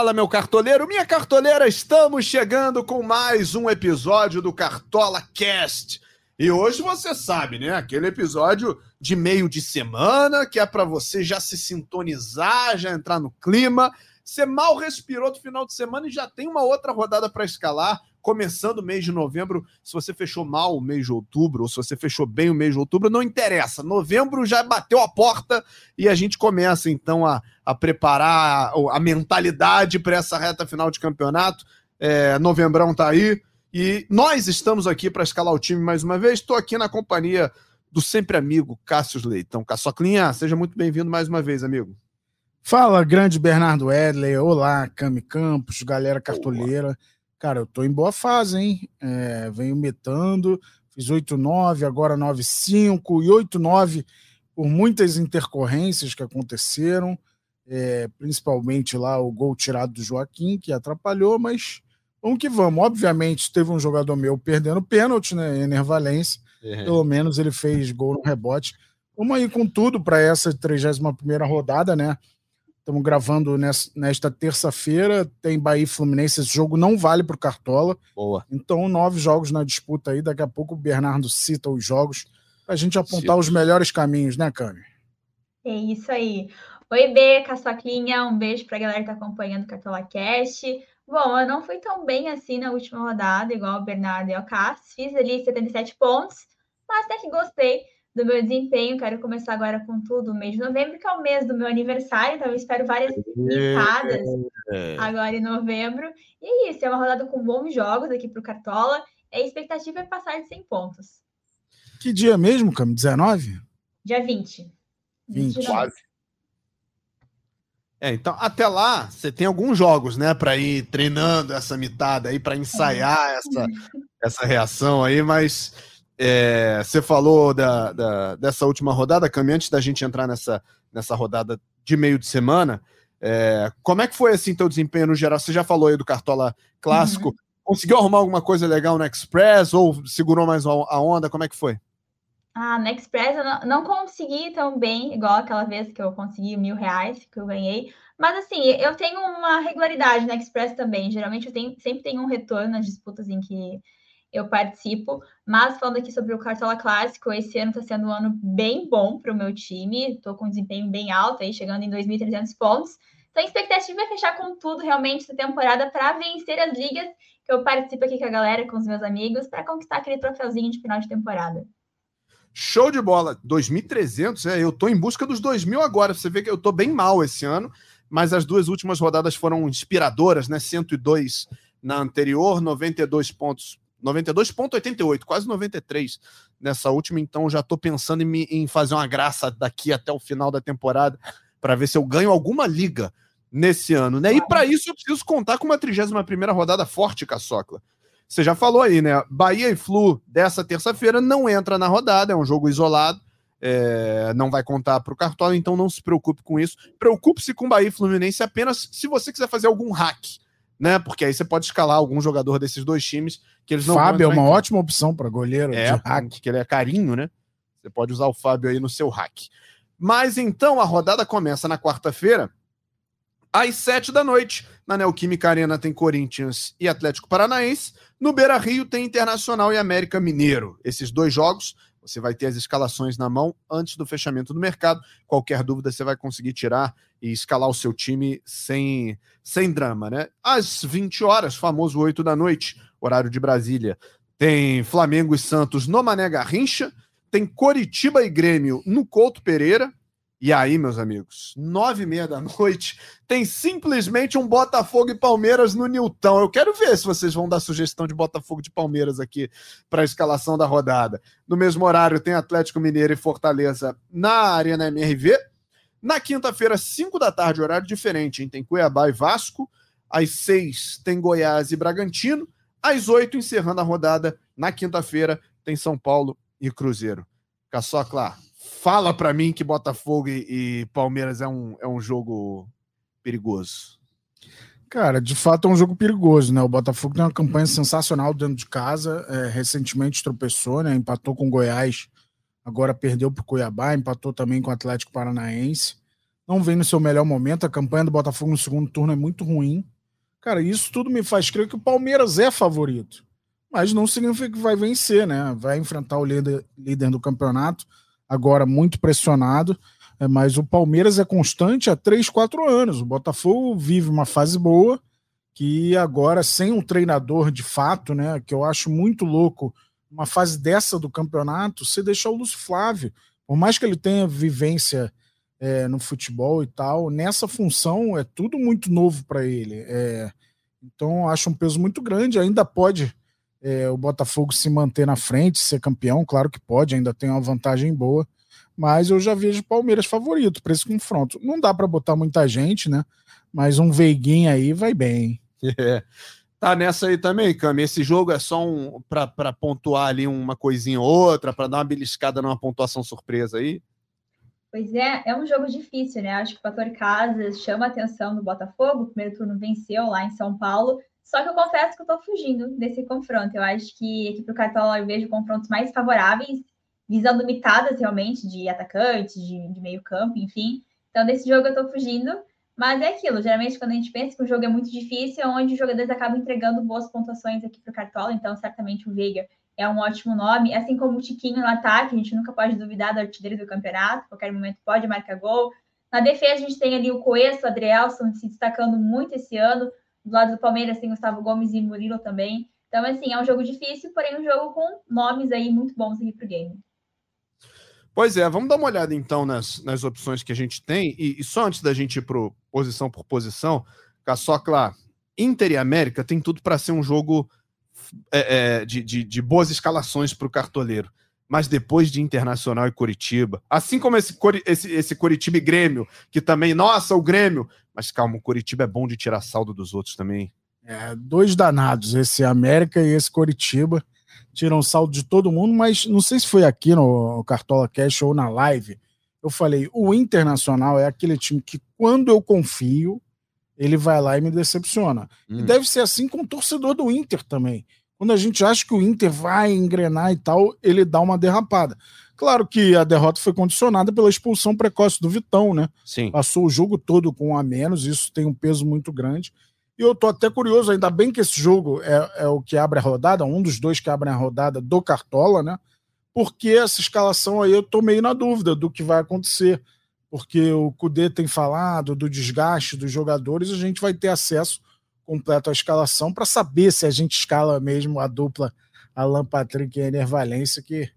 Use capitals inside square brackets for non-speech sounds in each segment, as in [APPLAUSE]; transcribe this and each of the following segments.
Fala, meu cartoleiro, minha cartoleira, estamos chegando com mais um episódio do Cartola Cast. E hoje você sabe, né? Aquele episódio de meio de semana que é para você já se sintonizar, já entrar no clima. Você mal respirou do final de semana e já tem uma outra rodada para escalar começando o mês de novembro, se você fechou mal o mês de outubro, ou se você fechou bem o mês de outubro, não interessa. Novembro já bateu a porta e a gente começa então a, a preparar a, mentalidade para essa reta final de campeonato. É, novembrão tá aí e nós estamos aqui para escalar o time mais uma vez. Estou aqui na companhia do sempre amigo Cássio Leitão. Caçoclinha, seja muito bem-vindo mais uma vez, amigo. Fala, grande Bernardo Edley. Olá, Cami Campos, galera cartoleira. Boa. Cara, eu tô em boa fase, hein? É, venho metando, fiz 8-9, agora 9-5 e 8-9 por muitas intercorrências que aconteceram, é, principalmente lá o gol tirado do Joaquim, que atrapalhou, mas vamos que vamos. Obviamente, teve um jogador meu perdendo pênalti, né? Ener Valência. Uhum. Pelo menos ele fez gol no rebote. Vamos aí com tudo para essa 31 rodada, né? Estamos gravando nesta terça-feira. Tem Bahia e Fluminense. Esse jogo não vale para o Cartola. Boa. Então, nove jogos na disputa aí. Daqui a pouco o Bernardo cita os jogos para a gente apontar Sim. os melhores caminhos, né, Cami? É isso aí. Oi, B, Caçoquinha. Um beijo para a galera que está acompanhando o Cartola Cast. Bom, eu não fui tão bem assim na última rodada, igual o Bernardo e o Cássio. Fiz ali 77 pontos, mas até que gostei do meu desempenho. Quero começar agora com tudo, mês de novembro, que é o mês do meu aniversário, então eu espero várias picadas agora em novembro. E é isso, é uma rodada com bons jogos aqui para o Cartola. A expectativa é passar de 100 pontos. Que dia mesmo, Cam? 19? Dia 20. 20, quase. É, então até lá você tem alguns jogos, né, para ir treinando essa mitada aí, para ensaiar é. essa, essa reação aí, mas é, você falou da, da, dessa última rodada, Cami, antes da gente entrar nessa, nessa rodada de meio de semana, é, como é que foi assim teu desempenho no geral? Você já falou aí do Cartola clássico. Uhum. Conseguiu arrumar alguma coisa legal no Express ou segurou mais a onda? Como é que foi? Ah, no Express eu não, não consegui tão bem, igual aquela vez que eu consegui mil reais que eu ganhei. Mas assim, eu tenho uma regularidade no Express também. Geralmente eu tenho, sempre tenho um retorno nas disputas em que eu participo. Mas falando aqui sobre o Cartola Clássico, esse ano está sendo um ano bem bom para o meu time. Estou com um desempenho bem alto, aí chegando em 2.300 pontos. Então, a expectativa é fechar com tudo realmente essa temporada para vencer as ligas que eu participo aqui com a galera, com os meus amigos, para conquistar aquele troféuzinho de final de temporada. Show de bola! 2.300, é, eu tô em busca dos 2.000 agora. Você vê que eu tô bem mal esse ano, mas as duas últimas rodadas foram inspiradoras, né? 102 na anterior, 92 pontos 92,88, quase 93 nessa última, então já estou pensando em, em, fazer uma graça daqui até o final da temporada para ver se eu ganho alguma liga nesse ano, né? E para isso eu preciso contar com uma 31 rodada forte, Caçocla. Você já falou aí, né? Bahia e Flu dessa terça-feira não entra na rodada, é um jogo isolado, é, não vai contar para o Cartola, então não se preocupe com isso. Preocupe-se com Bahia e Fluminense apenas se você quiser fazer algum hack né? Porque aí você pode escalar algum jogador desses dois times que eles não Fábio é uma ótima opção para goleiro é, de hack, que ele é carinho, né? Você pode usar o Fábio aí no seu hack. Mas então a rodada começa na quarta-feira, às sete da noite. Na Neoquímica Arena tem Corinthians e Atlético Paranaense. No Beira Rio tem Internacional e América Mineiro. Esses dois jogos você vai ter as escalações na mão antes do fechamento do mercado. Qualquer dúvida você vai conseguir tirar e escalar o seu time sem, sem drama, né? Às 20 horas, famoso 8 da noite, horário de Brasília, tem Flamengo e Santos no Mané Garrincha, tem Coritiba e Grêmio no Couto Pereira, e aí, meus amigos, nove e meia da noite, tem simplesmente um Botafogo e Palmeiras no Nilton. Eu quero ver se vocês vão dar sugestão de Botafogo de Palmeiras aqui para a escalação da rodada. No mesmo horário, tem Atlético Mineiro e Fortaleza na Arena MRV. Na quinta-feira, cinco da tarde, horário diferente, hein? tem Cuiabá e Vasco. Às seis, tem Goiás e Bragantino. Às oito, encerrando a rodada, na quinta-feira, tem São Paulo e Cruzeiro. Caçocla, fala para mim que Botafogo e, e, Palmeiras é um, é um jogo perigoso. Cara, de fato é um jogo perigoso, né? O Botafogo tem uma campanha sensacional dentro de casa. É, recentemente tropeçou, né? Empatou com o Goiás, agora perdeu para o Cuiabá, empatou também com o Atlético Paranaense. não vem no seu melhor momento. A campanha do Botafogo no segundo turno é muito ruim. Cara, isso tudo me faz crer que o Palmeiras é favorito. Mas não significa que vai vencer, né? Vai enfrentar o líder, líder do campeonato, agora muito pressionado. É, mas o Palmeiras é constante há 3, 4 anos. O Botafogo vive uma fase boa, que agora, sem um treinador de fato, né? Que eu acho muito louco, uma fase dessa do campeonato, você deixar o Lúcio Flávio. Por mais que ele tenha vivência é, no futebol e tal, nessa função é tudo muito novo para ele. É, então, acho um peso muito grande. Ainda pode é, o Botafogo se manter na frente, ser campeão, claro que pode, ainda tem uma vantagem boa mas eu já vejo o Palmeiras favorito para esse confronto. Não dá para botar muita gente, né? Mas um Veiguinho aí vai bem. [LAUGHS] É. Tá nessa aí também, Cami. Esse jogo é só um para pontuar ali uma coisinha ou outra, para dar uma beliscada numa pontuação surpresa aí? Pois é, é um jogo difícil, né? Acho que o fator Casas chama a atenção do Botafogo. O primeiro turno venceu lá em São Paulo. Só que eu confesso que eu tô fugindo desse confronto. Eu acho que aqui pro Cartola eu vejo confrontos mais favoráveis visando mitadas realmente de atacantes, de, de meio campo, enfim. Então, desse jogo eu tô fugindo. Mas é aquilo, geralmente quando a gente pensa que o jogo é muito difícil, é onde os jogadores acabam entregando boas pontuações aqui para o Cartola, então certamente o Veiga é um ótimo nome, assim como o Tiquinho no ataque, a gente nunca pode duvidar da artilheiro do campeonato, qualquer momento pode marcar gol. Na defesa a gente tem ali o Coeço, o Adrielson se destacando muito esse ano, do lado do Palmeiras tem Gustavo Gomes e Murilo também. Então, assim, é um jogo difícil, porém um jogo com nomes aí muito bons aqui pro game. Pois é, vamos dar uma olhada então nas, nas opções que a gente tem. E, e só antes da gente ir para posição por posição, Caçocla, Inter e América tem tudo para ser um jogo é, é, de, de, de, boas escalações para o cartoleiro. Mas depois de Internacional e Curitiba, assim como esse, esse, esse Curitiba e Grêmio, que também, nossa, o Grêmio. Mas calma, o Curitiba é bom de tirar saldo dos outros também. É, dois danados, esse América e esse Curitiba tiram saldo de todo mundo, mas não sei se foi aqui no Cartola Cash ou na live. Eu falei: o Internacional é aquele time que, quando eu confio, ele vai lá e me decepciona. Hum. E deve ser assim com o torcedor do Inter também. Quando a gente acha que o Inter vai engrenar e tal, ele dá uma derrapada. Claro que a derrota foi condicionada pela expulsão precoce do Vitão, né? Sim. Passou o jogo todo com um a menos, isso tem um peso muito grande. E eu tô até curioso, ainda bem que esse jogo é, é o que abre a rodada, um dos dois que abrem a rodada do Cartola, né? Porque essa escalação aí eu tô meio na dúvida do que vai acontecer. Porque o Cudê tem falado do desgaste dos jogadores, a gente vai ter acesso completo à escalação para saber se a gente escala mesmo a dupla Alan Patrick e Ener Valência, que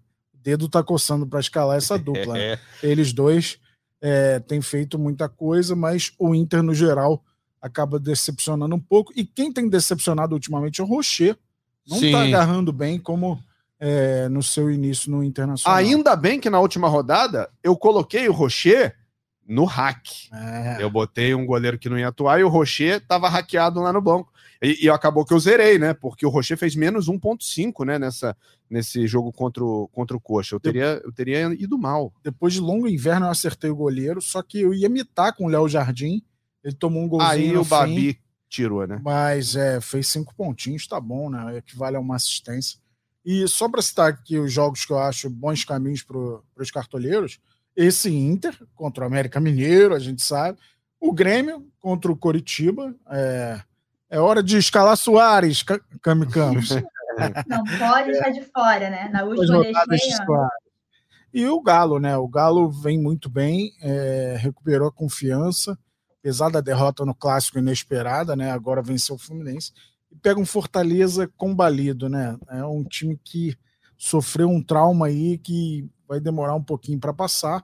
dedo tá coçando para escalar essa dupla. Né? [LAUGHS] Eles dois é, têm feito muita coisa, mas o Inter, no geral, acaba decepcionando um pouco. E quem tem decepcionado ultimamente é o Rocher. Não está agarrando bem como é, no seu início no Internacional. Ainda bem que na última rodada eu coloquei o Rocher no hack. É. Eu botei um goleiro que não ia atuar e o Rocher estava hackeado lá no banco. E, e, acabou que eu zerei, né? Porque o Rocher fez menos 1.5, né? Nessa, nesse jogo contra o, contra o Coxa. Eu teria, eu teria ido mal. Depois de longo inverno eu acertei o goleiro, só que eu ia mitar com o Léo Jardim ele tomou um golzinho. Aí o Babi tirou, né? Mas é, fez cinco pontinhos, tá bom, né? Equivale a uma assistência. E só para citar aqui os jogos que eu acho bons caminhos para os cartoleiros, esse Inter contra o América Mineiro, a gente sabe. O Grêmio contra o Coritiba. É, é hora de escalar Soares, Cami Campos. [LAUGHS] Não pode deixar de fora, né? Na última deixei. E o Galo, né? O Galo vem muito bem, é, recuperou a confiança apesar da derrota no clássico inesperada, né? Agora venceu o Fluminense e pega um Fortaleza combalido, né? É um time que sofreu um trauma aí que vai demorar um pouquinho para passar.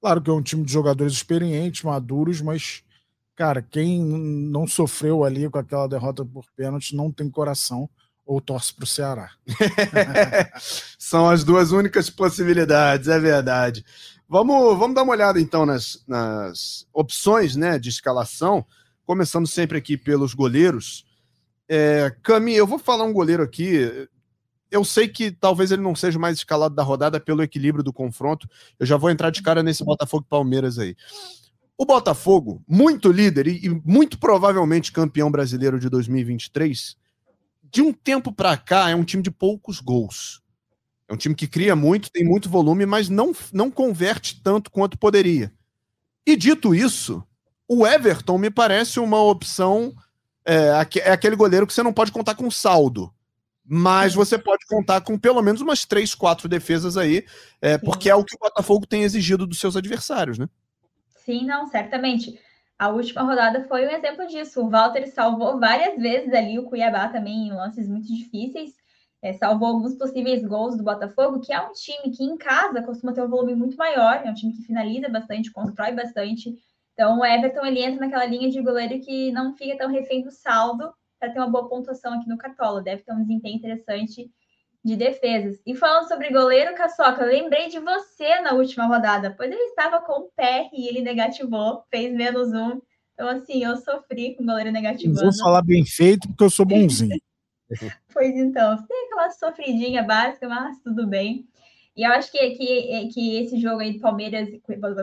Claro que é um time de jogadores experientes, maduros, mas cara, quem não sofreu ali com aquela derrota por pênalti não tem coração ou torce para o Ceará. [LAUGHS] São as duas únicas possibilidades, é verdade. Vamos, vamos dar uma olhada então nas, nas opções né, de escalação, começando sempre aqui pelos goleiros. É, Cami, eu vou falar um goleiro aqui. Eu sei que talvez ele não seja mais escalado da rodada pelo equilíbrio do confronto. Eu já vou entrar de cara nesse Botafogo Palmeiras aí. O Botafogo, muito líder e, e muito provavelmente campeão brasileiro de 2023, de um tempo para cá é um time de poucos gols. É um time que cria muito, tem muito volume, mas não, não converte tanto quanto poderia. E dito isso, o Everton me parece uma opção. É, é aquele goleiro que você não pode contar com saldo mas você pode contar com pelo menos umas três, quatro defesas aí, é, porque é o que o Botafogo tem exigido dos seus adversários, né? Sim, não, certamente. A última rodada foi um exemplo disso. O Walter salvou várias vezes ali o Cuiabá também em lances muito difíceis. É, salvou alguns possíveis gols do Botafogo, que é um time que em casa costuma ter um volume muito maior, é um time que finaliza bastante, constrói bastante. Então o Everton ele entra naquela linha de goleiro que não fica tão refém do saldo para ter uma boa pontuação aqui no Cartola. Deve ter um desempenho interessante de defesas. E falando sobre goleiro, Caçoca, eu lembrei de você na última rodada, pois ele estava com o pé e ele negativou, fez menos um. Então, assim, eu sofri com o goleiro negativando. Vou falar bem feito, porque eu sou bonzinho. [LAUGHS] pois então, tem aquela sofridinha básica, mas tudo bem. E eu acho que, que, que esse jogo aí do Palmeiras,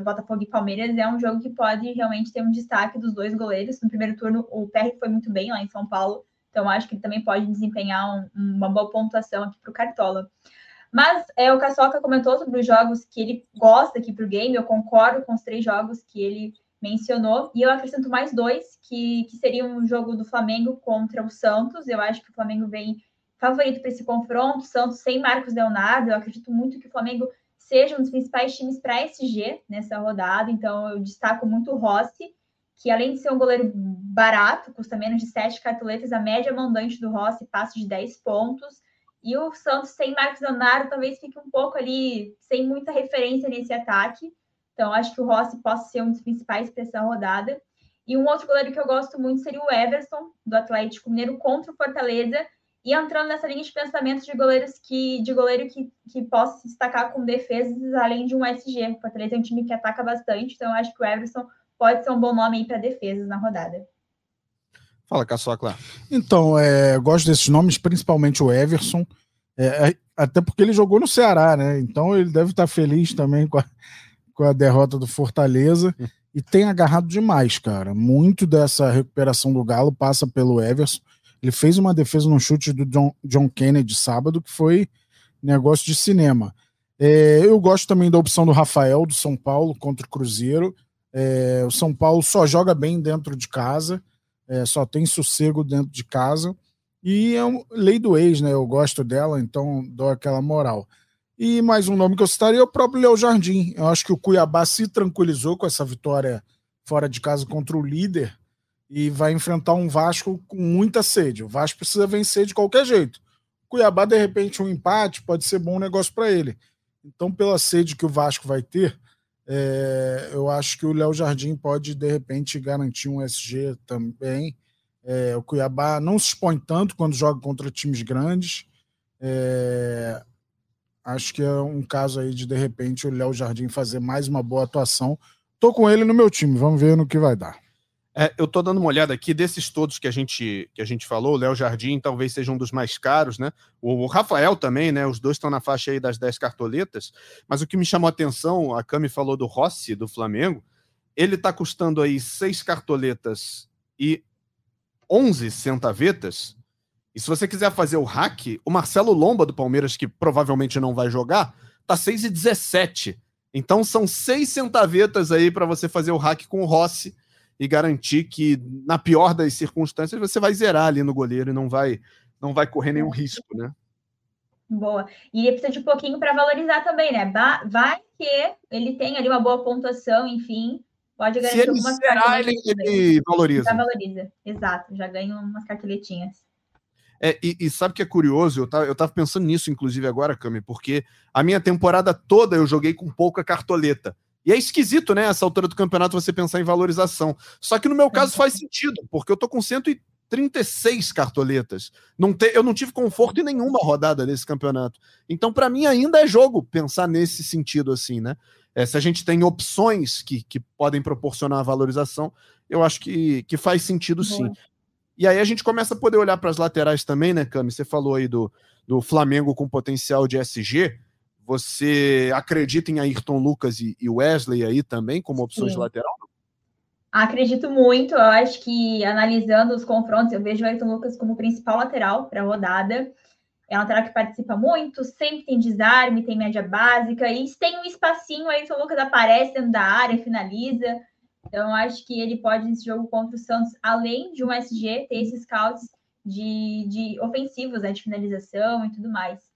Botafogo e Palmeiras, é um jogo que pode realmente ter um destaque dos dois goleiros. No primeiro turno, o PR foi muito bem lá em São Paulo, então acho que ele também pode desempenhar um, uma boa pontuação aqui para o Cartola. Mas é, o Caçoca comentou sobre os jogos que ele gosta aqui para o game, eu concordo com os três jogos que ele mencionou, e eu acrescento mais dois, que, que seria um jogo do Flamengo contra o Santos. Eu acho que o Flamengo vem favorito para esse confronto. Santos sem Marcos Leonardo. Eu acredito muito que o Flamengo seja um dos principais times para SG nessa rodada. Então, eu destaco muito o Rossi, que além de ser um goleiro barato, custa menos de 7 cartoletas, a média mandante do Rossi passa de 10 pontos. E o Santos sem Marcos Leonardo talvez fique um pouco ali sem muita referência nesse ataque. Então, acho que o Rossi possa ser um dos principais para essa rodada. E um outro goleiro que eu gosto muito seria o Everson, do Atlético Mineiro, contra o Fortaleza e entrando nessa linha de pensamento de goleiros que de goleiro que, que possa se destacar com defesas além de um SG. O Fortaleza é um time que ataca bastante, então acho que o Everson pode ser um bom nome para defesas na rodada. Fala, Caçocla. Então, é, eu gosto desses nomes, principalmente o Everson, é, é, até porque ele jogou no Ceará, né? Então ele deve estar feliz também com a, com a derrota do Fortaleza. e tem agarrado demais, cara. Muito dessa recuperação do Galo passa pelo Everson. Ele fez uma defesa no chute do John, John Kennedy sábado, que foi negócio de cinema. É, eu gosto também da opção do Rafael, do São Paulo, contra o Cruzeiro. É, o São Paulo só joga bem dentro de casa, é, só tem sossego dentro de casa. E é um, lei do ex, né? Eu gosto dela, então dou aquela moral. E mais um nome que eu citaria é o próprio Léo Jardim. Eu acho que o Cuiabá se tranquilizou com essa vitória fora de casa contra o líder e vai enfrentar um Vasco com muita sede. O Vasco precisa vencer de qualquer jeito. Cuiabá, de repente, um empate pode ser bom negócio para ele. Então, pela sede que o Vasco vai ter, é, eu acho que o Léo Jardim pode, de repente, garantir um SG também. É, o Cuiabá não se expõe tanto quando joga contra times grandes. É, acho que é um caso aí de, de repente, o Léo Jardim fazer mais uma boa atuação. Tô com ele no meu time, vamos ver no que vai dar. É, eu estou dando uma olhada aqui desses todos que a gente que a gente falou, o Léo Jardim talvez seja um dos mais caros, né? O, o Rafael também, né? Os dois estão na faixa aí das 10 cartoletas. Mas o que me chamou a atenção, a Cami falou do Rossi, do Flamengo, ele está custando aí 6 cartoletas e 11 centavetas. E se você quiser fazer o hack, o Marcelo Lomba do Palmeiras, que provavelmente não vai jogar, tá 6 e 17. Então são 6 centavetas aí para você fazer o hack com o Rossi e garantir que, na pior das circunstâncias, você vai zerar ali no goleiro e não vai, não vai correr nenhum risco, né? Boa. E ele precisa de um pouquinho para valorizar também, né? Vai que ele tem ali uma boa pontuação, enfim, pode garantir Se algumas zerar, ele, ele valoriza. Já valoriza, exato, já ganha umas cartoletinhas. É, e, e, sabe que é curioso? Eu tava, eu tava pensando nisso, inclusive, agora, Cami, porque a minha temporada toda eu joguei com pouca cartoleta. E é esquisito, né, essa altura do campeonato você pensar em valorização. Só que no meu caso faz sentido, porque eu tô com 136 cartoletas. Não te, eu não tive conforto em nenhuma rodada nesse campeonato. Então, para mim, ainda é jogo pensar nesse sentido, assim, né? É, se a gente tem opções que, que podem proporcionar valorização, eu acho que, que faz sentido sim. E aí a gente começa a poder olhar para as laterais também, né, Cami? Você falou aí do, do Flamengo com potencial de SG. Você acredita em Ayrton Lucas e Wesley aí também como opções Sim. de lateral? Acredito muito. Eu acho que analisando os confrontos, eu vejo o Ayrton Lucas como principal lateral para a rodada. É um lateral que participa muito, sempre tem desarme, tem média básica, e se tem um espacinho, o Ayrton Lucas aparece dentro da área, finaliza. Então, acho que ele pode, nesse jogo contra o Santos, além de um SG, ter esses scouts de, de ofensivos, né, de finalização e tudo mais.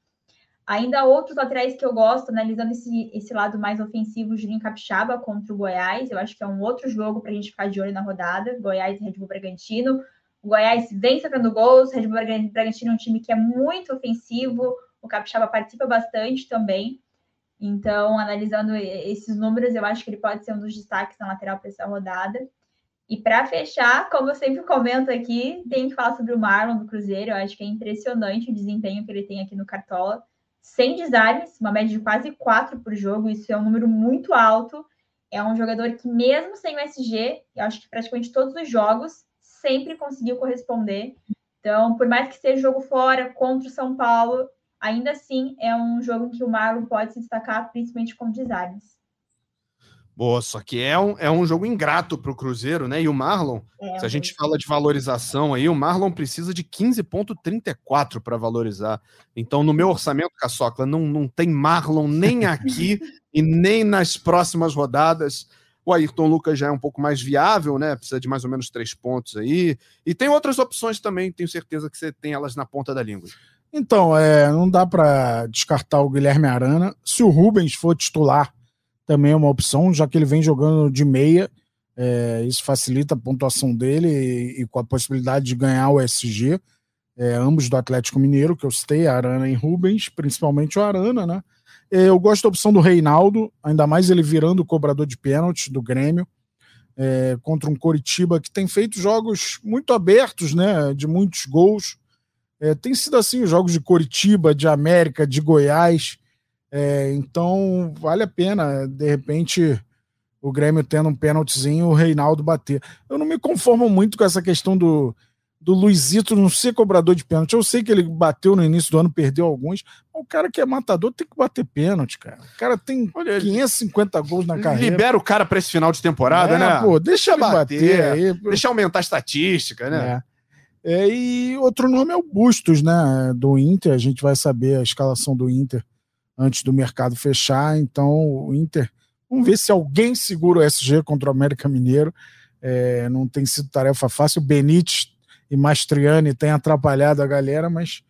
Ainda outros laterais que eu gosto, analisando esse, esse lado mais ofensivo, Julinho Capixaba contra o Goiás. Eu acho que é um outro jogo para a gente ficar de olho na rodada. Goiás e Red Bull Bragantino. O Goiás vem sacando gols, Red Bull Bragantino é um time que é muito ofensivo, o Capixaba participa bastante também. Então, analisando esses números, eu acho que ele pode ser um dos destaques na lateral para essa rodada. E para fechar, como eu sempre comento aqui, tem que falar sobre o Marlon do Cruzeiro. Eu acho que é impressionante o desempenho que ele tem aqui no Cartola. Sem desarmes, uma média de quase quatro por jogo, isso é um número muito alto. É um jogador que, mesmo sem o SG, eu acho que praticamente todos os jogos, sempre conseguiu corresponder. Então, por mais que seja jogo fora contra o São Paulo, ainda assim é um jogo em que o Marlon pode se destacar, principalmente com desarmes. Boa, só que é um, é um jogo ingrato para o Cruzeiro, né? E o Marlon, é, se a gente fala de valorização aí, o Marlon precisa de 15,34 para valorizar. Então, no meu orçamento, Caçocla, não, não tem Marlon nem [LAUGHS] aqui e nem nas próximas rodadas. O Ayrton Lucas já é um pouco mais viável, né? Precisa de mais ou menos três pontos aí. E tem outras opções também, tenho certeza que você tem elas na ponta da língua. Então, é, não dá para descartar o Guilherme Arana. Se o Rubens for titular, também é uma opção, já que ele vem jogando de meia. É, isso facilita a pontuação dele e, e, com a possibilidade de ganhar o SG. É, ambos do Atlético Mineiro, que eu citei, Arana e Rubens, principalmente o Arana, né? É, eu gosto da opção do Reinaldo, ainda mais ele virando o cobrador de pênalti do Grêmio, é, contra um Coritiba que tem feito jogos muito abertos, né? De muitos gols. É, tem sido assim os jogos de Coritiba, de América, de Goiás. É, então vale a pena, de repente, o Grêmio tendo um pênaltizinho, o Reinaldo bater. Eu não me conformo muito com essa questão do, do Luizito não ser cobrador de pênalti. Eu sei que ele bateu no início do ano, perdeu alguns. O cara que é matador tem que bater pênalti, cara. O cara tem Olha, 550 gols na carreira. Libera o cara para esse final de temporada, é, né? Pô, deixa, deixa ele bater, bater aí. Deixa aumentar a estatística, né? É. é. e outro nome é o Bustos, né? Do Inter. A gente vai saber a escalação do Inter antes do mercado fechar. Então, o Inter. Vamos ver se alguém segura o SG contra o América Mineiro. É, não tem sido tarefa fácil. O Benítez e Mastriani tem atrapalhado a galera, mas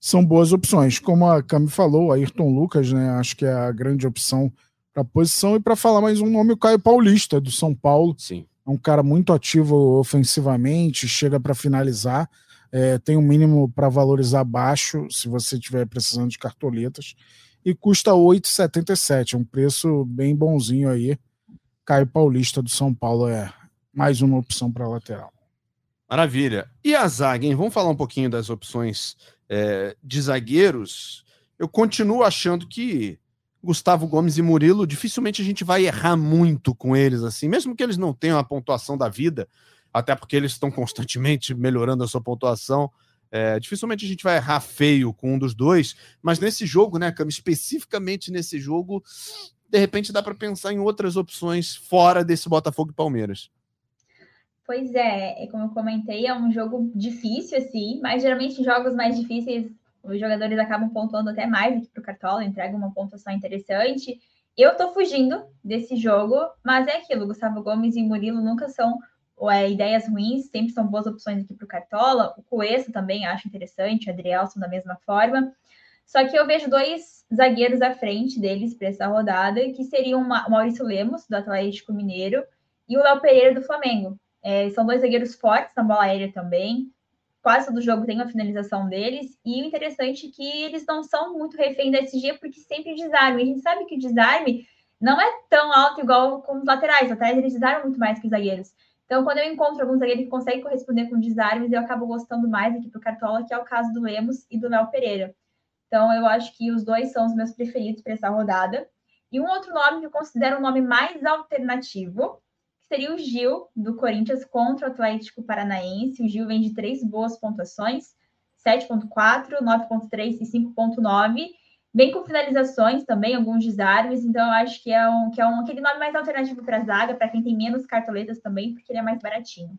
são boas opções. Como a Cami falou, Ayrton Lucas, né? Acho que é a grande opção para a posição. E para falar mais um nome, o Caio Paulista, do São Paulo. Sim. É um cara muito ativo ofensivamente, chega para finalizar. É, tem um mínimo para valorizar baixo, se você estiver precisando de cartoletas. E custa 8,77, um preço bem bonzinho aí. Caio Paulista do São Paulo é mais uma opção para lateral. Maravilha. E a zaga, hein? Vamos falar um pouquinho das opções é, de zagueiros. Eu continuo achando que Gustavo Gomes e Murilo, dificilmente a gente vai errar muito com eles, assim, mesmo que eles não tenham a pontuação da vida, até porque eles estão constantemente melhorando a sua pontuação. É, dificilmente a gente vai errar feio com um dos dois, mas nesse jogo, né, Cam, especificamente nesse jogo, de repente dá para pensar em outras opções fora desse Botafogo e Palmeiras. Pois é, é, como eu comentei, é um jogo difícil, assim, mas geralmente em jogos mais difíceis os jogadores acabam pontuando até mais aqui para o Cartola, entregam uma pontuação interessante. Eu tô fugindo desse jogo, mas é aquilo, Gustavo Gomes e Murilo nunca são é, ideias ruins, sempre são boas opções aqui para o Cartola. O Coeço também acho interessante, o Adrielson da mesma forma. Só que eu vejo dois zagueiros à frente deles para essa rodada, que seriam o Maurício Lemos, do Atlético Mineiro, e o Léo Pereira, do Flamengo. É, são dois zagueiros fortes na bola aérea também. Quase todo jogo tem uma finalização deles. E o interessante é que eles não são muito refém da SG, porque sempre desarme. A gente sabe que o desarme não é tão alto igual com os laterais. Os laterais eles desarmam muito mais que os zagueiros. Então, quando eu encontro alguns zagueiros que conseguem corresponder com desarmes, eu acabo gostando mais aqui para o Cartola, que é o caso do Lemos e do Léo Pereira. Então, eu acho que os dois são os meus preferidos para essa rodada. E um outro nome que eu considero um nome mais alternativo seria o Gil, do Corinthians, contra o Atlético Paranaense. O Gil vem de três boas pontuações: 7,4, 9,3 e 5,9. Vem com finalizações também, alguns desarmes, então eu acho que é, um, que é um, aquele nome mais alternativo para a zaga, para quem tem menos cartoletas também, porque ele é mais baratinho.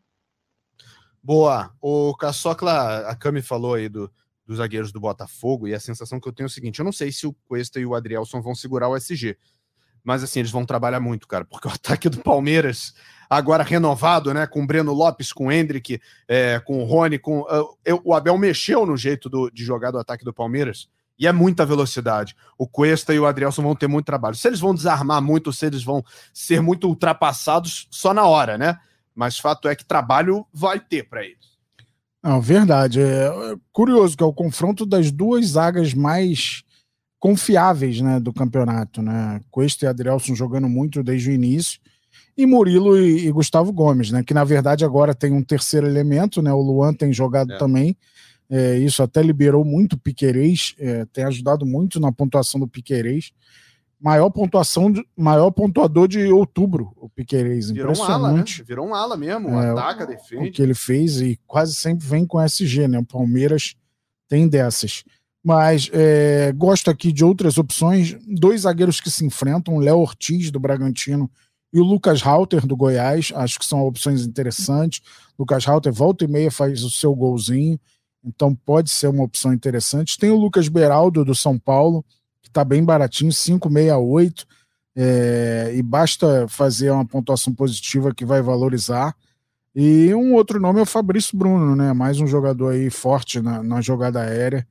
Boa. O Caçocla, a Cami falou aí do, dos zagueiros do Botafogo, e a sensação que eu tenho é o seguinte: eu não sei se o Cuesta e o Adrielson vão segurar o SG. Mas assim, eles vão trabalhar muito, cara, porque o [LAUGHS] ataque do Palmeiras, agora renovado, né? Com o Breno Lopes, com o Hendrick, é, com o Rony, com. Uh, eu, o Abel mexeu no jeito do, de jogar do ataque do Palmeiras. E é muita velocidade. O Cuesta e o Adrielson vão ter muito trabalho. Se eles vão desarmar muito, se eles vão ser muito ultrapassados, só na hora, né? Mas fato é que trabalho vai ter para eles. Não, verdade. É curioso que é o confronto das duas zagas mais confiáveis né, do campeonato. Né? Cuesta e Adrielson jogando muito desde o início. E Murilo e, e, Gustavo Gomes, né? Que na verdade agora tem um terceiro elemento, né? O Luan tem jogado é. também. É, isso até liberou muito o Piquerez, é, tem ajudado muito na pontuação do Piquerez. Maior pontuação, de, maior pontuador de outubro, o Piquerez. Virou um ala, né? Virou um ala mesmo, é, ataca, defende. O que ele fez e quase sempre vem com SG, né? O Palmeiras tem dessas. Mas é, gosto aqui de outras opções. Dois zagueiros que se enfrentam, o Léo Ortiz, do Bragantino, e o Lucas Halter, do Goiás. Acho que são opções interessantes. Lucas Halter volta e meia faz o seu golzinho. Então pode ser uma opção interessante. Tem o Lucas Beraldo, do São Paulo, que está bem baratinho, 568. É, e basta fazer uma pontuação positiva que vai valorizar. E um outro nome é o Fabrício Bruno, né? Mais um jogador aí forte na, na jogada aérea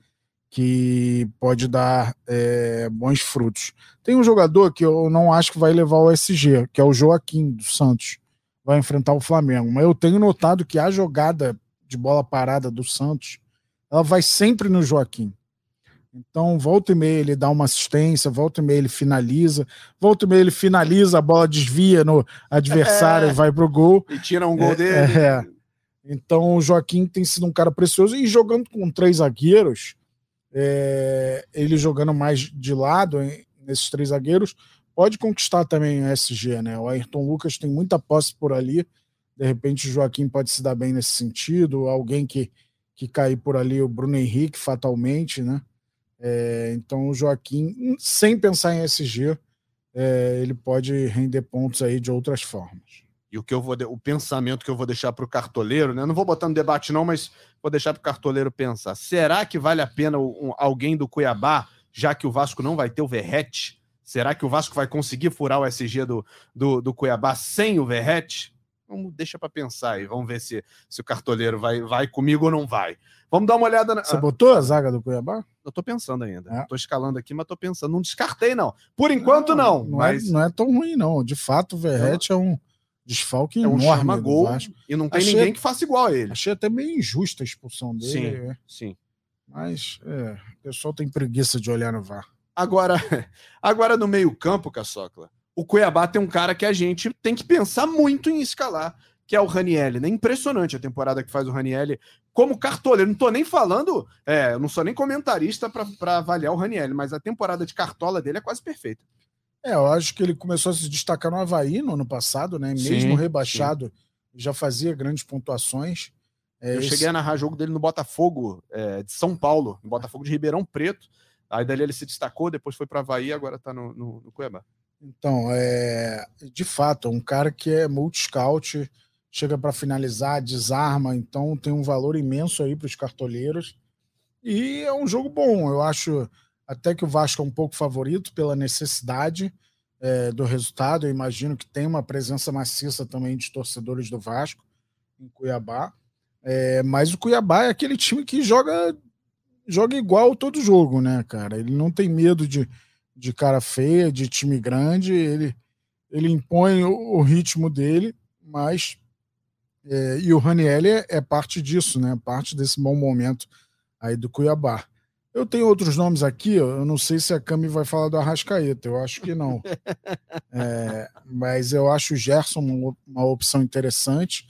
que pode dar é, bons frutos. Tem um jogador que eu não acho que vai levar o SG, que é o Joaquim do Santos. Vai enfrentar o Flamengo. Mas eu tenho notado que a jogada de bola parada do Santos, ela vai sempre no Joaquim. Então, volta e meia ele dá uma assistência, volta e meia ele finaliza, volta e meia ele finaliza, a bola desvia no adversário, é, vai pro gol. E tira um gol é, dele. É. Então, o Joaquim tem sido um cara precioso e jogando com três zagueiros, é, ele jogando mais de lado hein, nesses três zagueiros, pode conquistar também o SG, né? O Ayrton Lucas tem muita posse por ali, de repente o Joaquim pode se dar bem nesse sentido, alguém que, que cair por ali, o Bruno Henrique, fatalmente, né? É, então o Joaquim, sem pensar em SG, é, ele pode render pontos aí de outras formas. E o que eu vou o pensamento que eu vou deixar para o cartoleiro, né? Não vou botar no debate não, mas vou deixar para o cartoleiro pensar. Será que vale a pena um, alguém do Cuiabá, já que o Vasco não vai ter o Verrete? Será que o Vasco vai conseguir furar o SG do, do, do Cuiabá sem o Verrete? Vamos deixa para pensar aí, vamos ver se, se o cartoleiro vai, vai comigo ou não vai. Vamos dar uma olhada na. Você botou a zaga do Cuiabá? Eu tô pensando ainda. É. Tô escalando aqui, mas tô pensando. Não descartei, não. Por enquanto, não. Não, não, é, mas... é, não é tão ruim, não. De fato, o Verrete é um desfalque é um enorme. gol e não tem achei, ninguém que faça igual a ele. Achei até meio injusta a expulsão dele. Sim, é. sim. Mas é, o pessoal tem preguiça de olhar no VAR. Agora, [LAUGHS] agora no meio-campo, Caçocla, o Cuiabá tem um cara que a gente tem que pensar muito em escalar, que é o Ranielli. Né? Impressionante a temporada que faz o Ranielli como cartoleiro. Não tô nem falando, é, não sou nem comentarista para avaliar o Ranielli, mas a temporada de cartola dele é quase perfeita. É, eu acho que ele começou a se destacar no Havaí no ano passado, né? Mesmo sim, rebaixado, sim. já fazia grandes pontuações. É, eu esse... cheguei a narrar jogo dele no Botafogo é, de São Paulo, no Botafogo de Ribeirão Preto. Aí dali ele se destacou, depois foi para Havaí, agora está no, no, no Cuiabá. Então, é, de fato, é um cara que é multi-scout, chega para finalizar, desarma, então tem um valor imenso aí para os cartoleiros. E é um jogo bom, eu acho até que o Vasco é um pouco favorito pela necessidade é, do resultado. Eu imagino que tem uma presença maciça também de torcedores do Vasco em Cuiabá. É, mas o Cuiabá é aquele time que joga joga igual todo jogo, né, cara? Ele não tem medo de, de cara feia, de time grande, ele, ele impõe o, o ritmo dele, mas. É, e o Raniel é, é parte disso, né? Parte desse bom momento aí do Cuiabá. Eu tenho outros nomes aqui, eu não sei se a Cami vai falar do Arrascaeta, eu acho que não. [LAUGHS] É, mas eu acho o Gerson uma, uma, opção interessante.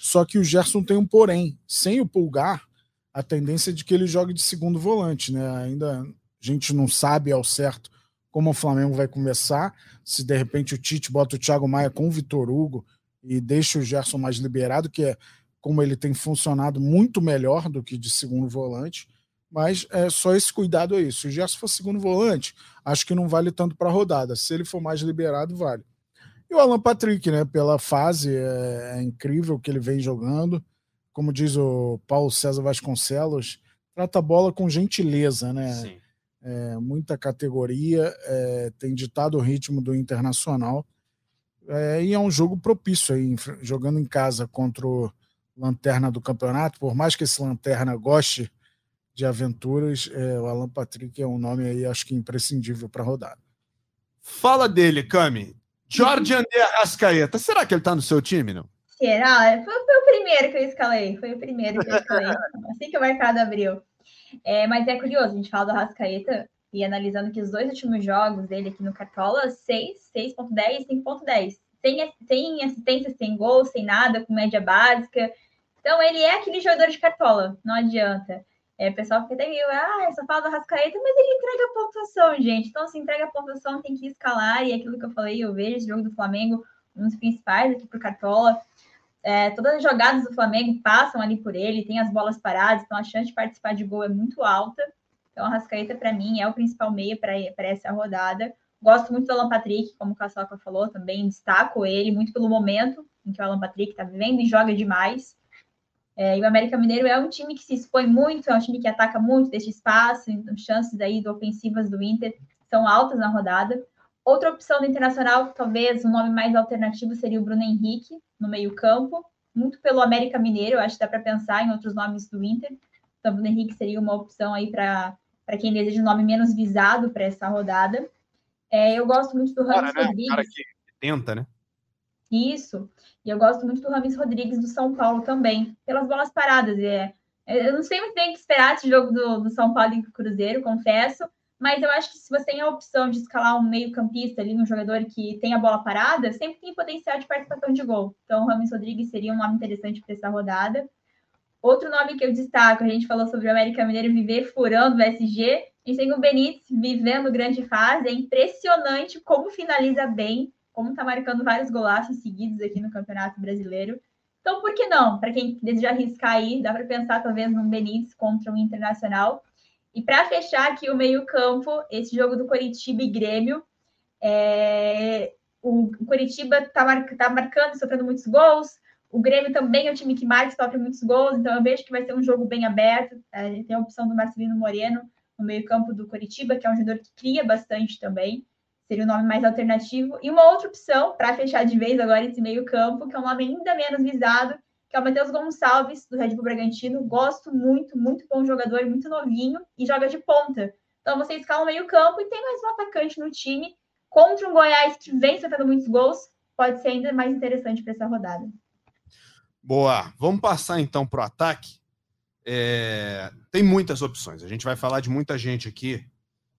Só que o Gerson tem um porém. Sem o Pulgar, a tendência é de que ele jogue de segundo volante, né? Ainda a gente não sabe ao certo como o Flamengo vai começar. Se de repente o Tite bota o Thiago Maia com o Vitor Hugo e deixa o Gerson mais liberado, que é como ele tem funcionado muito melhor do que de segundo volante. Mas é só esse cuidado aí. Se o Gerson for segundo volante, acho que não vale tanto para a rodada. Se ele for mais liberado, vale. E o Alan Patrick, né? Pela fase, é, é incrível que ele vem jogando. Como diz o Paulo César Vasconcelos, trata a bola com gentileza, né? Sim. É, muita categoria, é, tem ditado o ritmo do Internacional. É, e é um jogo propício aí, jogando em casa contra o Lanterna do campeonato, por mais que esse Lanterna goste de aventuras, é, o Alan Patrick é um nome aí, acho que imprescindível para rodar. Fala dele, Cami. Jorge André Arrascaeta. Será que ele está no seu time, não? Será? Foi, foi, o primeiro que eu escalei. Foi o primeiro que eu escalei. [LAUGHS] assim que o mercado abriu. É, mas é curioso, a gente fala do Arrascaeta e analisando que os dois últimos jogos dele aqui no Cartola, 6, 6.10 5.10. Sem, sem assistência, sem gol, sem nada, com média básica. Então, ele é aquele jogador de Cartola, não adianta. É, o pessoal fica até meio, ah, só fala do Rascaeta, mas ele entrega pontuação, gente. Então, se entrega pontuação, tem que escalar, e é aquilo que eu falei, eu vejo esse jogo do Flamengo, um dos principais aqui pro Cartola. É, todas as jogadas do Flamengo passam ali por ele, tem as bolas paradas, então a chance de participar de gol é muito alta. Então, a Rascaeta, para mim, é o principal meio para essa rodada. Gosto muito do Alan Patrick, como o Caçoca falou, também destaco ele muito pelo momento em que o Alan Patrick está vivendo e joga demais. É, e o América Mineiro é um time que se expõe muito, é um time que ataca muito desse espaço, então chances aí de ofensivas do Inter são altas na rodada. Outra opção do Internacional, talvez um nome mais alternativo, seria o Bruno Henrique, no meio-campo, muito pelo América Mineiro, acho que dá para pensar em outros nomes do Inter. Então, o Bruno Henrique seria uma opção aí para quem deseja um nome menos visado para essa rodada. É, eu gosto muito do Ramos cara, né? Rodrigues. cara que tenta, né? Isso. E eu gosto muito do Rames Rodrigues do São Paulo também, pelas bolas paradas. É, eu não sei muito bem o que esperar desse jogo do, do São Paulo e do Cruzeiro, confesso. Mas eu acho que se você tem a opção de escalar um meio-campista ali, um jogador que tem a bola parada, sempre tem potencial de participação de gol. Então, o Rames Rodrigues seria um nome interessante para essa rodada. Outro nome que eu destaco, a gente falou sobre o América Mineiro viver furando o SG. A gente tem o Benítez vivendo grande fase. É impressionante como finaliza bem como está marcando vários golaços seguidos aqui no Campeonato Brasileiro. Então, por que não? Para quem deseja arriscar aí, dá para pensar talvez num Benítez contra um Internacional. E para fechar aqui o meio-campo, esse jogo do Coritiba e Grêmio, é... o Coritiba está mar... tá marcando, sofrendo muitos gols. O Grêmio também é um time que mais sofre muitos gols, então eu vejo que vai ser um jogo bem aberto. É, tem a opção do Marcelino Moreno no meio-campo do Coritiba, que é um jogador que cria bastante também seria o nome mais alternativo. E uma outra opção, para fechar de vez agora esse meio-campo, que é um nome ainda menos visado, que é o Matheus Gonçalves, do Red Bull Bragantino. Gosto muito, muito bom jogador, muito novinho e joga de ponta. Então você escala o meio-campo e tem mais um atacante no time contra um Goiás que vem sofrendo muitos gols, pode ser ainda mais interessante para essa rodada. Boa. Vamos passar então para o ataque. É... Tem muitas opções. A gente vai falar de muita gente aqui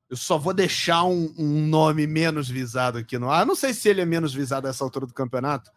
eu só vou deixar um, um, nome menos visado aqui no ar. Não sei se ele é menos visado a essa altura do campeonato,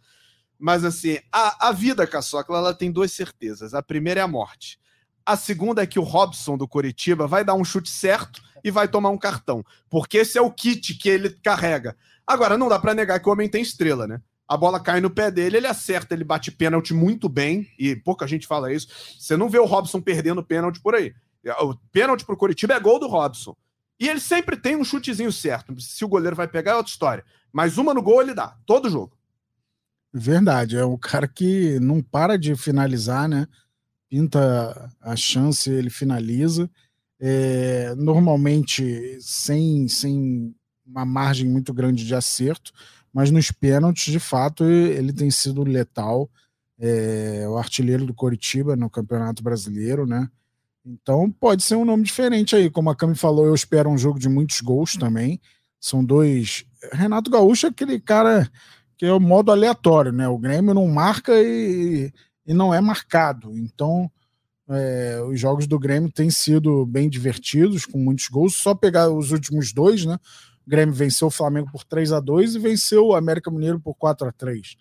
mas assim, a, a vida, Caçocla, ela tem duas certezas. A primeira é a morte. A segunda é que o Robson do Coritiba vai dar um chute certo e vai tomar um cartão, porque esse é o kit que ele carrega. Agora, não dá para negar que o homem tem estrela, né? A bola cai no pé dele, ele acerta, ele bate pênalti muito bem, e pouca gente fala isso. Você não vê o Robson perdendo pênalti por aí. O pênalti pro Coritiba é gol do Robson. E ele sempre tem um chutezinho certo. Se o goleiro vai pegar é outra história. Mas uma no gol ele dá, todo jogo. Verdade, é o cara que não para de finalizar, né? Pinta a chance, ele finaliza. É, normalmente sem, sem uma margem muito grande de acerto, mas nos pênaltis, de fato, ele tem sido letal. É, o artilheiro do Coritiba no Campeonato Brasileiro, né? Então pode ser um nome diferente aí. Como a Cami falou, eu espero um jogo de muitos gols também. São dois. Renato Gaúcho é aquele cara que é o modo aleatório, né? O Grêmio não marca e, e não é marcado. Então, é, os jogos do Grêmio têm sido bem divertidos, com muitos gols. Só pegar os últimos dois, né? O Grêmio venceu o Flamengo por 3 a 2 e venceu o América Mineiro por 4 a 3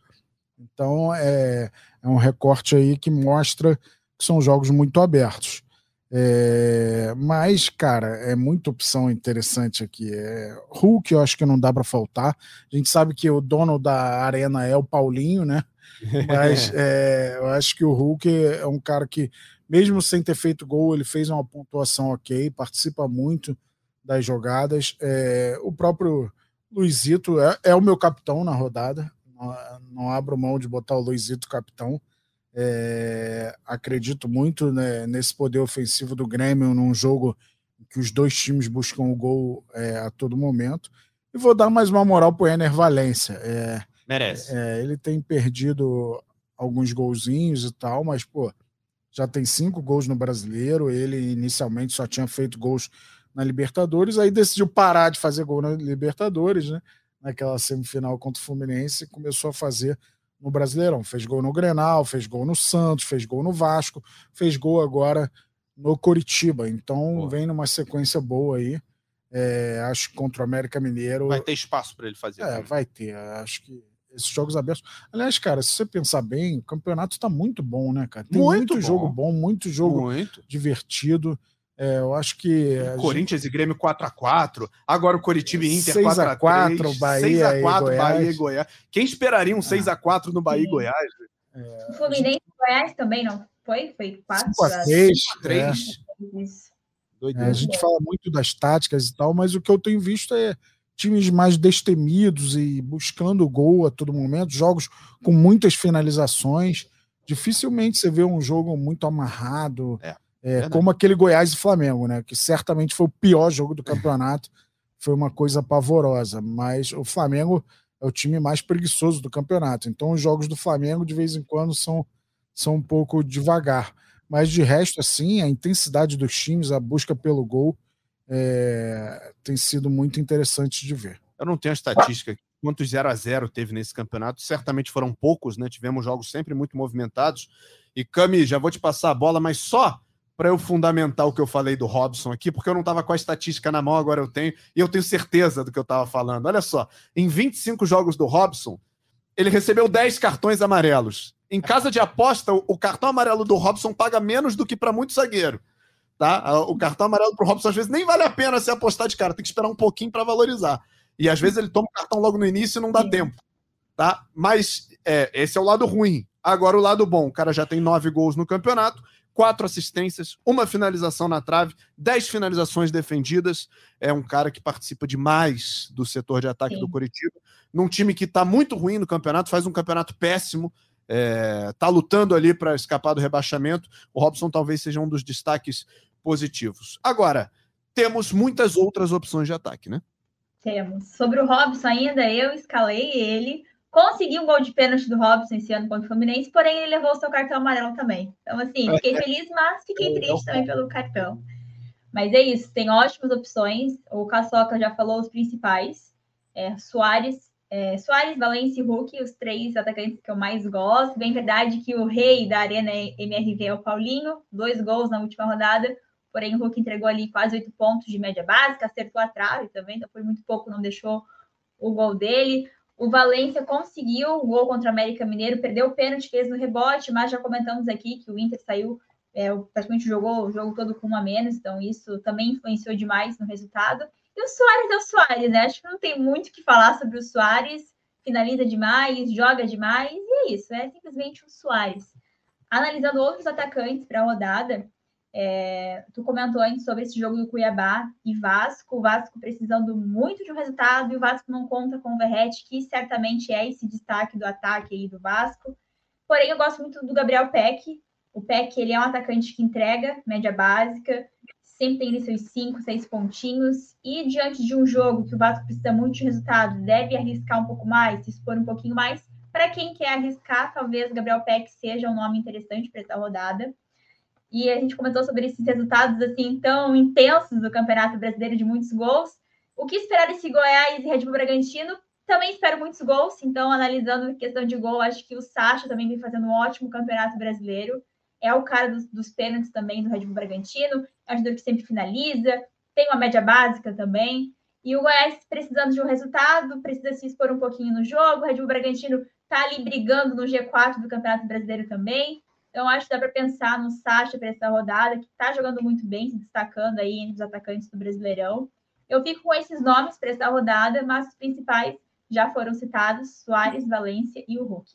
Então, é, é um recorte aí que mostra que são jogos muito abertos. É, mas, cara, é muita opção interessante aqui. É, Hulk, eu acho que não dá para faltar. A gente sabe que o dono da arena é o Paulinho, né? Mas [LAUGHS] é, eu acho que o Hulk é um cara que, mesmo sem ter feito gol, ele fez uma pontuação ok, participa muito das jogadas. É, o próprio Luizito é, é, o meu capitão na rodada. Não, não abro mão de botar o Luizito capitão. É, acredito muito né, nesse poder ofensivo do Grêmio num jogo que os dois times buscam o gol é, a todo momento. E vou dar mais uma moral para o Ener Valência. É, Merece. É, ele tem perdido alguns golzinhos e tal, mas, pô, já tem cinco gols no brasileiro. Ele inicialmente só tinha feito gols na Libertadores, aí decidiu parar de fazer gol na Libertadores, né? Naquela semifinal contra o Fluminense, começou a fazer no Brasileirão. Fez gol no Grenal, fez gol no Santos, fez gol no Vasco, fez gol agora no Coritiba. Então boa. vem numa sequência boa aí. É, acho que contra o América Mineiro. Vai ter espaço para ele fazer. É, vai ter. Acho que esses jogos abertos. Aliás, cara, se você pensar bem, o campeonato está muito bom, né, cara? Tem muito, muito jogo bom, muito jogo muito. divertido. É, eu acho que. Corinthians gente... e Grêmio 4x4. Agora o Coritiba e Inter 6x4, Bahia 6x4, e Bahia e Goiás. Quem esperaria um 6x4 no Bahia e Goiás? É, o Fluminense e Goiás também, não foi? Foi 4 5x3. 3. É. a gente fala muito das táticas e tal, mas o que eu tenho visto é times mais destemidos e buscando o gol a todo momento, jogos com muitas finalizações. Dificilmente você vê um jogo muito amarrado. É. É, como aquele Goiás e Flamengo, né? Que certamente foi o pior jogo do [LAUGHS] campeonato. Foi uma coisa pavorosa. Mas o Flamengo é o time mais preguiçoso do campeonato. Então, os jogos do Flamengo, de vez em quando, são, são um pouco devagar. Mas de resto, assim, a intensidade dos times, a busca pelo gol, é, tem sido muito interessante de ver. Eu não tenho a estatística quantos 0 a 0 teve nesse campeonato. Certamente foram poucos, né? Tivemos jogos sempre muito movimentados. E Cami, já vou te passar a bola, mas só para eu fundamentar o que eu falei do Robson aqui, porque eu não estava com a estatística na mão, agora eu tenho, e eu tenho certeza do que eu estava falando. Olha só, em 25 jogos do Robson, ele recebeu 10 cartões amarelos. Em casa de aposta, o cartão amarelo do Robson paga menos do que para muito zagueiro. Tá? O cartão amarelo para o Robson, às vezes, nem vale a pena se apostar de cara, tem que esperar um pouquinho para valorizar. E às vezes ele toma o cartão logo no início e não dá Sim. tempo. Tá? Mas é, esse é o lado ruim. Agora, o lado bom, o cara já tem nove gols no campeonato quatro assistências, uma finalização na trave, dez finalizações defendidas. É um cara que participa demais do setor de ataque Sim. do Curitiba. Num time que está muito ruim no campeonato, faz um campeonato péssimo, está é, lutando ali para escapar do rebaixamento. O Robson talvez seja um dos destaques positivos. Agora, temos muitas outras opções de ataque, né? Temos. Sobre o Robson ainda, eu escalei ele Conseguiu um gol de pênalti do Robson esse ano contra o Fluminense, porém ele levou o seu cartão amarelo também. Então, assim, fiquei feliz, mas fiquei triste também pelo cartão. Mas é isso, tem ótimas opções. O Caçoca já falou os principais. É, Soares, é, Soares, Valência e Hulk, os três atacantes que eu mais gosto. Bem verdade que o rei da Arena MRV é o Paulinho, dois gols na última rodada. Porém, o Hulk entregou ali quase oito pontos de média básica, acertou a trave também, então foi muito pouco, não deixou o gol dele. O Valência conseguiu o gol contra o América Mineiro, perdeu o pênalti, fez no rebote, mas já comentamos aqui que o Inter saiu, é, praticamente jogou o jogo todo com um a menos, então isso também influenciou demais no resultado. E o Soares é o Soares, né? Acho que não tem muito o que falar sobre o Soares. Finaliza demais, joga demais, e é isso, é simplesmente o Soares. Analisando outros atacantes para a rodada, é, tu comentou antes sobre esse jogo do Cuiabá e Vasco, o Vasco precisando muito de um resultado e o Vasco não conta com o Verrete, que certamente é esse destaque do ataque aí do Vasco. Porém, eu gosto muito do Gabriel Peck. O Peck, ele é um atacante que entrega média básica, sempre tem ali seus cinco, seis pontinhos, e diante de um jogo que o Vasco precisa muito de resultado, deve arriscar um pouco mais, se expor um pouquinho mais. Para quem quer arriscar, talvez Gabriel Peck seja um nome interessante para essa rodada e a gente comentou sobre esses resultados assim tão intensos do Campeonato Brasileiro de muitos gols. O que esperar desse Goiás e Red Bull Bragantino? Também espero muitos gols, então analisando a questão de gol, acho que o Sacha também vem fazendo um ótimo Campeonato Brasileiro. É o cara dos, dos pênaltis também do Red Bull Bragantino, é jogador que sempre finaliza, tem uma média básica também. E o Goiás precisando de um resultado, precisa se expor um pouquinho no jogo. O Red Bull Bragantino está ali brigando no G4 do Campeonato Brasileiro também. Então, acho que dá para pensar no Sacha para essa rodada, que está jogando muito bem, se destacando aí entre os atacantes do Brasileirão. Eu fico com esses nomes para essa rodada, mas os principais já foram citados: Soares, Valência e o Hulk.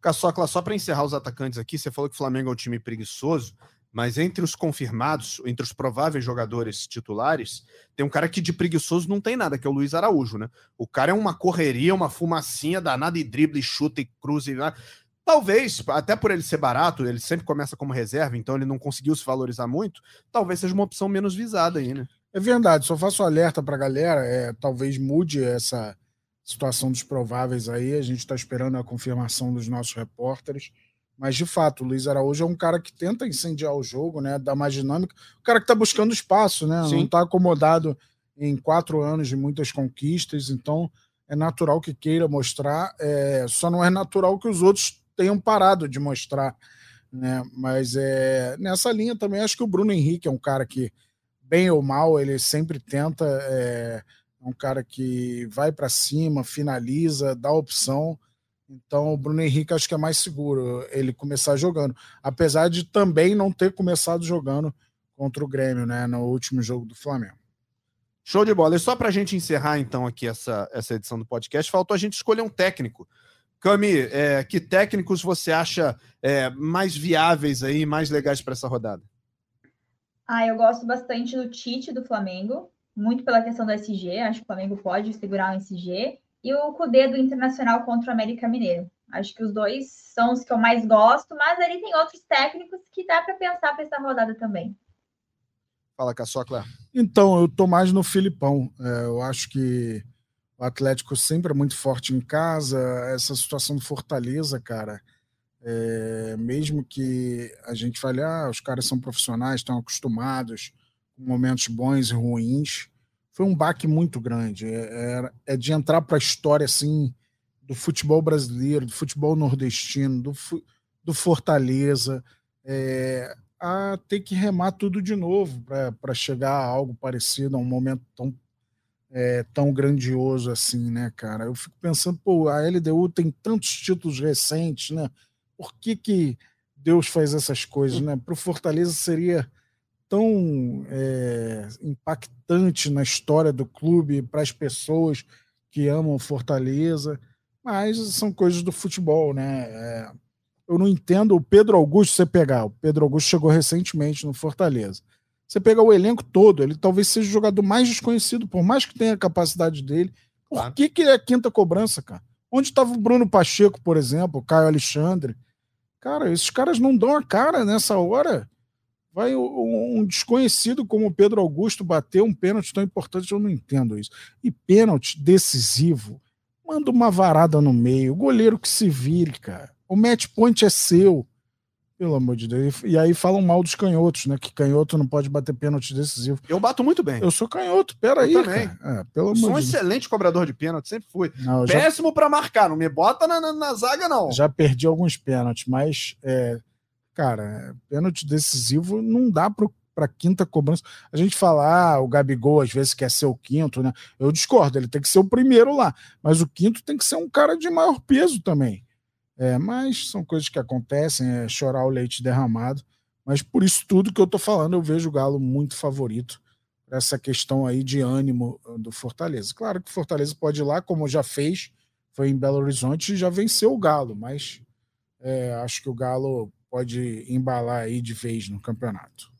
Caçocla, só para encerrar os atacantes aqui, você falou que o Flamengo é um time preguiçoso, mas entre os confirmados, entre os prováveis jogadores titulares, tem um cara que de preguiçoso não tem nada, que é o Luiz Araújo, né? O cara é uma correria, uma fumacinha danada e drible, chuta e cruza. E Talvez, até por ele ser barato, ele sempre começa como reserva, então ele não conseguiu se valorizar muito, talvez seja uma opção menos visada aí, né? É verdade, só faço um alerta para a galera, é, talvez mude essa situação dos prováveis aí, a gente está esperando a confirmação dos nossos repórteres, mas de fato, o Luiz Araújo é um cara que tenta incendiar o jogo, né, dar mais dinâmica, o cara que está buscando espaço, né, Sim. não está acomodado em quatro anos de muitas conquistas, então é natural que queira mostrar, é, só não é natural que os outros tenham parado de mostrar, né? Mas é, nessa linha também acho que o Bruno Henrique é um cara que, bem ou mal, ele sempre tenta, é, é um cara que vai para cima, finaliza, dá opção. Então o Bruno Henrique acho que é mais seguro ele começar jogando, apesar de também não ter começado jogando contra o Grêmio, né, no último jogo do Flamengo. Show de bola. E só para a gente encerrar, então, aqui essa, essa edição do podcast, faltou a gente escolher um técnico. Cami, é, que técnicos você acha é, mais viáveis aí, mais legais para essa rodada? Ah, eu gosto bastante do Tite do Flamengo, muito pela questão do SG, acho que o Flamengo pode segurar o SG, e o Cudê do Internacional contra o América Mineiro. Acho que os dois são os que eu mais gosto, mas ali tem outros técnicos que dá para pensar para essa rodada também. Fala, Caçocla. Então, eu tô mais no Filipão. É, eu acho que o Atlético sempre é muito forte em casa. Essa situação do Fortaleza, cara, é, mesmo que a gente fale, ah, os caras são profissionais, estão acostumados com momentos bons e ruins, foi um baque muito grande. É, é, é de entrar para a história assim do futebol brasileiro, do futebol nordestino, do, do Fortaleza. É, a ter que remar tudo de novo para chegar a algo parecido, a um momento tão, é, tão grandioso assim, né, cara? Eu fico pensando, pô, a LDU tem tantos títulos recentes, né? Por que, que Deus faz essas coisas, né? Para o Fortaleza seria tão é, impactante na história do clube, para as pessoas que amam Fortaleza, mas são coisas do futebol, né? É, eu não entendo o Pedro Augusto você pegar. O Pedro Augusto chegou recentemente no Fortaleza. Você pegar o elenco todo, ele talvez seja o jogador mais desconhecido, por mais que tenha a capacidade dele. Por que, que ele é a quinta cobrança, cara? Onde estava o Bruno Pacheco, por exemplo, o Caio Alexandre? Cara, esses caras não dão a cara nessa hora. Vai um desconhecido como o Pedro Augusto bater um pênalti tão importante, eu não entendo isso. E pênalti decisivo, manda uma varada no meio, goleiro que se vire, cara. O match point é seu. Pelo amor de Deus. E aí falam mal dos canhotos, né? Que canhoto não pode bater pênalti decisivo. Eu bato muito bem. Eu sou canhoto, peraí. Eu também. É, pelo sou um de excelente cobrador de pênalti, sempre fui. Não, Péssimo já... para marcar, não me bota na, na, na, zaga, não. Já perdi alguns pênaltis, mas, é, cara, pênalti decisivo não dá pro para quinta cobrança. A gente fala, ah, o Gabigol às vezes quer ser o quinto, né? Eu discordo, ele tem que ser o primeiro lá, mas o quinto tem que ser um cara de maior peso também. É, mas são coisas que acontecem, é chorar o leite derramado. Mas por isso tudo que eu estou falando, eu vejo o Galo muito favorito para essa questão aí de ânimo ah, do Fortaleza. Claro que o Fortaleza pode ir lá, como já fez, foi em Belo Horizonte e já venceu o Galo, mas é, acho que o Galo pode embalar aí de vez no campeonato.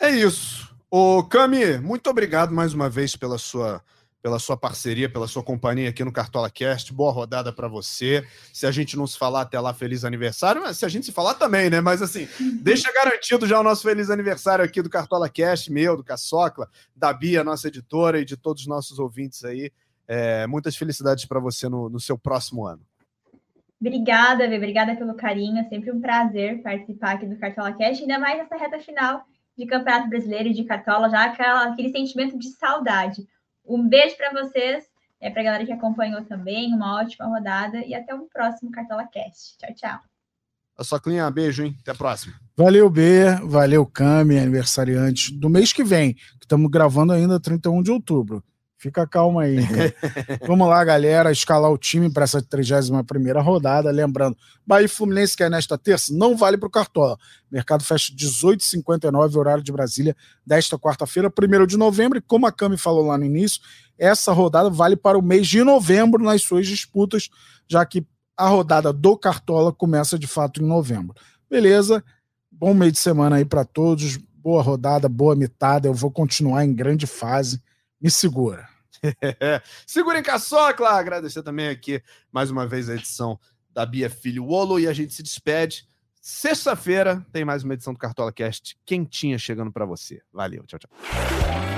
É isso. Ô, Cami, muito obrigado mais uma vez pela sua pela sua parceria, pela sua companhia aqui no Cartola Cast. Boa rodada para você. Se a gente não se falar até lá, feliz aniversário. Mas se a gente se falar também, né? Mas assim, deixa garantido já o nosso feliz aniversário aqui do Cartola Cast, meu, do Caçocla, da Bia, nossa editora, e de todos os nossos ouvintes aí. É, muitas felicidades para você no, no, seu próximo ano. Obrigada, Vê. Obrigada pelo carinho. É sempre um prazer participar aqui do Cartola Cast, ainda mais nessa reta final de Campeonato Brasileiro e de Cartola, já aquela, aquele sentimento de saudade. Um beijo para vocês, é, para a galera que acompanhou também, uma ótima rodada e até o próximo Cartola Cast. Tchau, tchau. A sua clinha, beijo, hein? Até a próxima. Valeu, B, valeu, Cami, aniversariante do mês que vem, que estamos gravando ainda 31 de outubro. Fica calma aí. [LAUGHS] Vamos lá, galera, escalar o time para essa 31 rodada. Lembrando, Bahia e Fluminense, que é nesta terça, não vale para o Cartola. Mercado fecha 18h59, horário de Brasília, desta quarta-feira, 1 de novembro. E como a Cami falou lá no início, essa rodada vale para o mês de novembro nas suas disputas, já que a rodada do Cartola começa de fato em novembro. Beleza? Bom meio de semana aí para todos. Boa rodada, boa mitada. Eu vou continuar em grande fase. Me segura. [LAUGHS] Segura em caçocla! Agradecer também aqui mais uma vez a edição da Bia Filho Wolo e a gente se despede. Sexta-feira tem mais uma edição do Cartola Cast quentinha chegando para você. Valeu, tchau, tchau.